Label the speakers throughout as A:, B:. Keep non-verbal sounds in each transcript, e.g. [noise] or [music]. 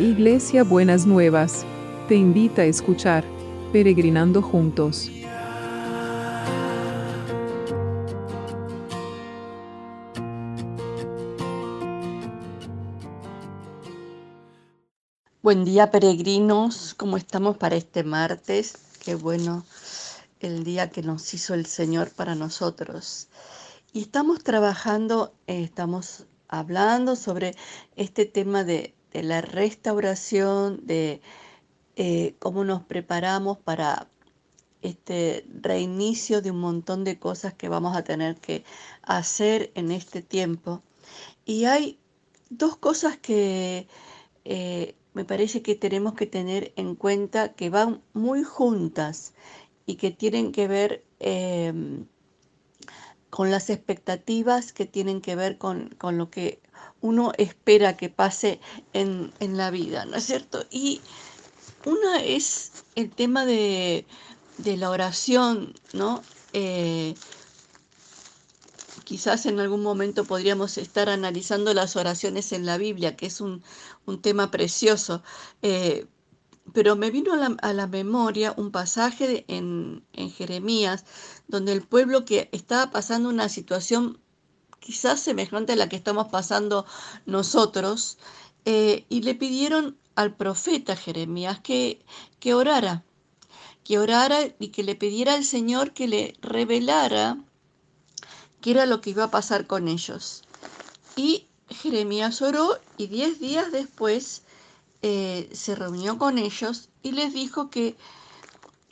A: Iglesia Buenas Nuevas, te invita a escuchar Peregrinando Juntos.
B: Buen día peregrinos, ¿cómo estamos para este martes? Qué bueno el día que nos hizo el Señor para nosotros. Y estamos trabajando, eh, estamos hablando sobre este tema de, la restauración, de eh, cómo nos preparamos para este reinicio de un montón de cosas que vamos a tener que hacer en este tiempo. Y hay dos cosas que eh, me parece que tenemos que tener en cuenta que van muy juntas y que tienen que ver em, con las expectativas que tienen que ver con, lo que uno espera que pase en, la vida, ¿no es cierto? Y una es el tema de, la oración, ¿no? Eh, quizás en algún momento podríamos estar analizando las oraciones en la Biblia, que es un, tema precioso. Eh, pero me vino a la, memoria un pasaje en, Jeremías donde el pueblo que estaba pasando una situación quizás semejante a la que estamos pasando nosotros, eh, y le pidieron al profeta Jeremías que, que orara, que orara y que le pidiera al Señor que le revelara qué era lo que iba a pasar con ellos. Y Jeremías oró y diez días después eh, se reunió con ellos y les dijo que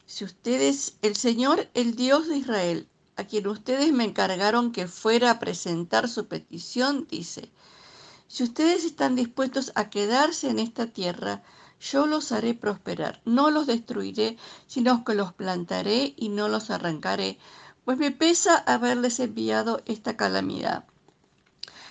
B: si ustedes, el Señor, el Dios de Israel, a quien ustedes me encargaron que fuera a presentar su petición, dice, si ustedes están dispuestos a quedarse en esta tierra, yo los haré prosperar, no los destruiré, sino que los plantaré y no los arrancaré, pues me pesa haberles enviado esta calamidad.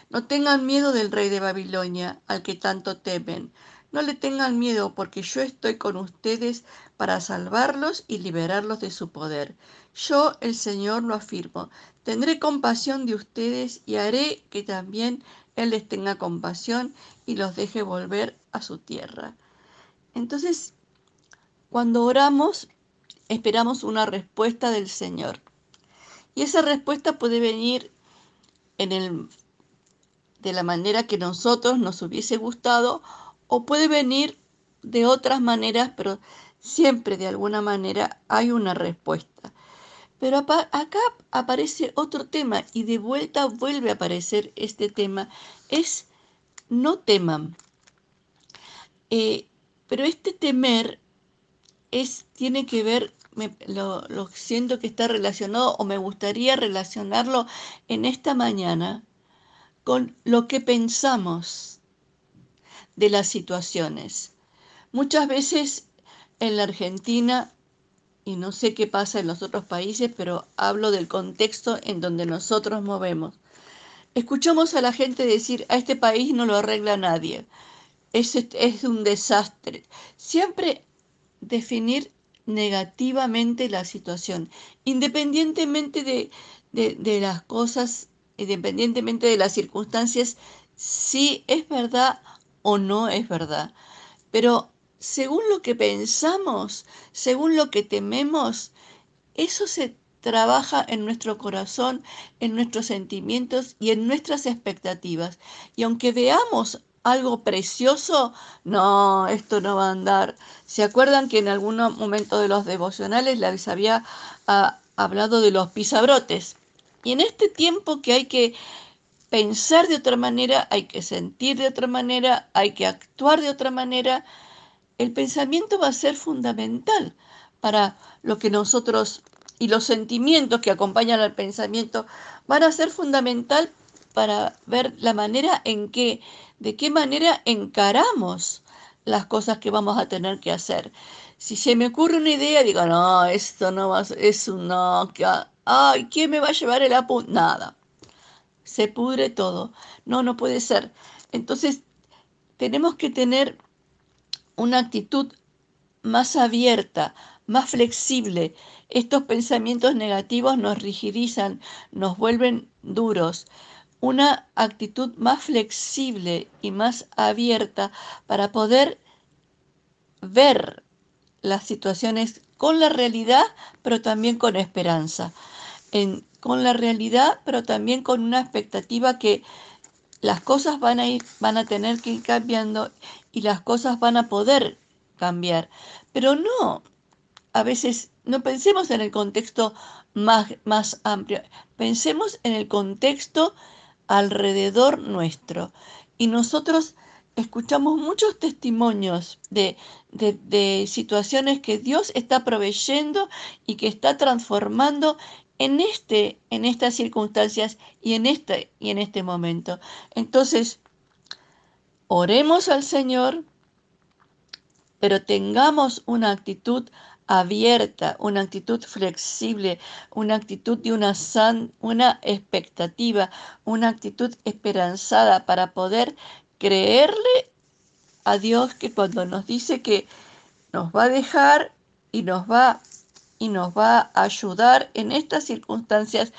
B: No tengan miedo del rey de Babilonia, al que tanto temen, no le tengan miedo porque yo estoy con ustedes para salvarlos y liberarlos de su poder. Yo, el Señor, lo afirmo. Tendré compasión de ustedes y haré que también Él les tenga compasión y los deje volver a su tierra. Entonces, cuando oramos, esperamos una respuesta del Señor. Y esa respuesta puede venir en el, de la manera que nosotros nos hubiese gustado o puede venir de otras maneras, pero siempre de alguna manera hay una respuesta. Pero acá aparece otro tema y de vuelta vuelve a aparecer este tema, es no teman. Eh, pero este temer es, tiene que ver, lo, lo siento que está relacionado o me gustaría relacionarlo en esta mañana con lo que pensamos de las situaciones. Muchas veces en la Argentina, y no sé qué pasa en los otros países, pero hablo del contexto en donde nosotros movemos. Escuchamos a la gente decir, a este país no lo arregla nadie, es, es un desastre. Siempre definir negativamente la situación, independientemente de, de las cosas, independientemente de las circunstancias, si es verdad o no es verdad. Pero según lo que pensamos, según lo que tememos, eso se trabaja en nuestro corazón, en nuestros sentimientos y en nuestras expectativas. Y aunque veamos algo precioso, no, esto no va a andar. ¿Se acuerdan que en algún momento de los devocionales les había ah, hablado de los pisabrotes? Y en este tiempo que hay que pensar de otra manera, hay que sentir de otra manera, hay que actuar de otra manera. El pensamiento va a ser fundamental para lo que nosotros y los sentimientos que acompañan al pensamiento van a ser fundamental para ver la manera en que, de qué manera encaramos las cosas que vamos a tener que hacer. Si se me ocurre una idea, digo, no, esto no va a ser, es un no, que, ay, ¿quién me va a llevar el apunte? Nada se pudre todo. No, no puede ser. Entonces, tenemos que tener una actitud más abierta, más flexible. Estos pensamientos negativos nos rigidizan, nos vuelven duros. Una actitud más flexible y más abierta para poder ver las situaciones con la realidad, pero también con esperanza. Con la realidad, pero también con una expectativa que las cosas van a ir, van a tener que ir cambiando y las cosas van a poder cambiar. Pero no, a veces no pensemos en el contexto más, más amplio, pensemos en el contexto alrededor nuestro. Y nosotros escuchamos muchos testimonios de, situaciones que Dios está proveyendo y que está transformando en, este, en estas circunstancias y en, este, y en este momento. Entonces, oremos al Señor, pero tengamos una actitud abierta, una actitud flexible, una actitud de una, san, una expectativa, una actitud esperanzada para poder creerle a Dios que cuando nos dice que nos va a dejar y nos va y nos va a ayudar en estas circunstancias,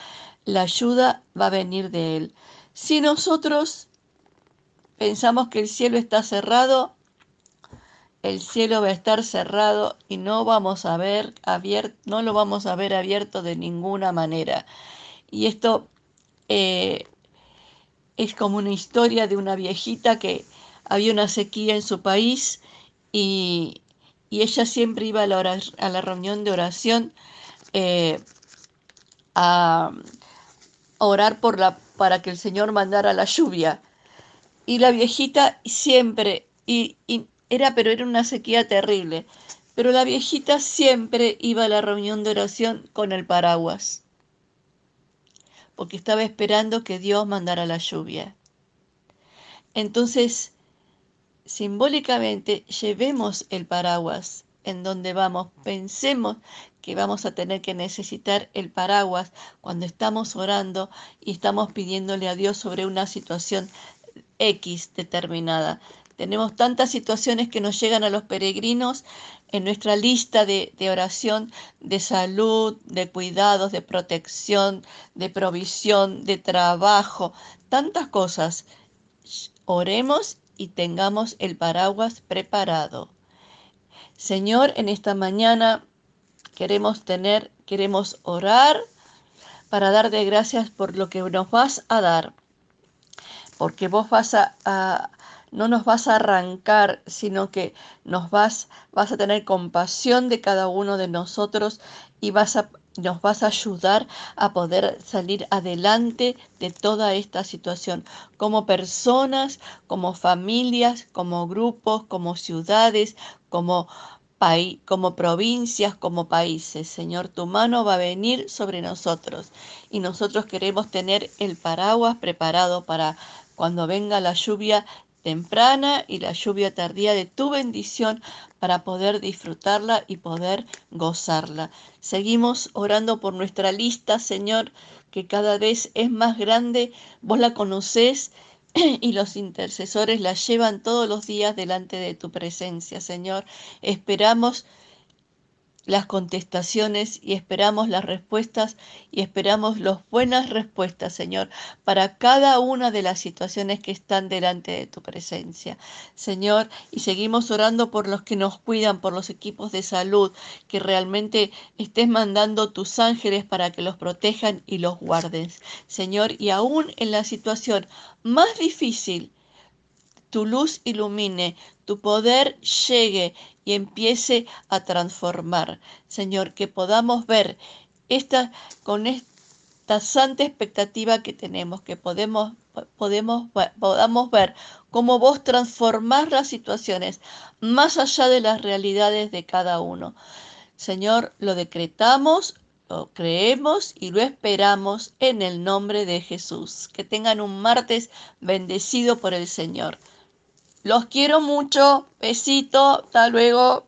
B: la ayuda va a venir de Él. Si nosotros pensamos que el cielo está cerrado, el cielo va a estar cerrado y no vamos a ver abierto, no lo vamos a ver abierto de ninguna manera. Y esto eh, es como una historia de una viejita que había una sequía en su país y, ella siempre iba a la, a la reunión de oración eh, a, orar por la, para que el Señor mandara la lluvia. Y la viejita siempre, y, y era, pero era una sequía terrible, pero la viejita siempre iba a la reunión de oración con el paraguas porque estaba esperando que Dios mandara la lluvia. Entonces, simbólicamente, llevemos el paraguas en donde vamos, pensemos que vamos a tener que necesitar el paraguas cuando estamos orando y estamos pidiéndole a Dios sobre una situación X determinada. Tenemos tantas situaciones que nos llegan a los peregrinos en nuestra lista de, oración de salud, de cuidados, de protección, de provisión, de trabajo, tantas cosas. Oremos y tengamos el paraguas preparado. Señor, en esta mañana queremos tener, queremos orar para dar de gracias por lo que nos vas a dar, porque vos vas a no nos vas a arrancar, sino que nos vas, vas a tener compasión de cada uno de nosotros y vas a, nos vas a ayudar a poder salir adelante de toda esta situación, como personas, como familias, como grupos, como ciudades, como como provincias, como países. Señor, tu mano va a venir sobre nosotros y nosotros queremos tener el paraguas preparado para cuando venga la lluvia temprana y la lluvia tardía de tu bendición para poder disfrutarla y poder gozarla. Seguimos orando por nuestra lista, Señor, que cada vez es más grande. Vos la conocés [clears throat] y los intercesores la llevan todos los días delante de tu presencia, Señor. Esperamos las contestaciones y esperamos las respuestas y esperamos las buenas respuestas, Señor, para cada una de las situaciones que están delante de tu presencia, Señor, y seguimos orando por los que nos cuidan, por los equipos de salud, que realmente estés mandando tus ángeles para que los protejan y los guarden, Señor, y aún en la situación más difícil, tu luz ilumine, tu poder llegue y empiece a transformar. Señor, que podamos ver esta con esta santa expectativa que tenemos, que podemos, podemos, podamos ver cómo vos transformás las situaciones más allá de las realidades de cada uno. Señor, lo decretamos, lo creemos y lo esperamos en el nombre de Jesús. Que tengan un martes bendecido por el Señor. Los quiero mucho. Besito. Hasta luego.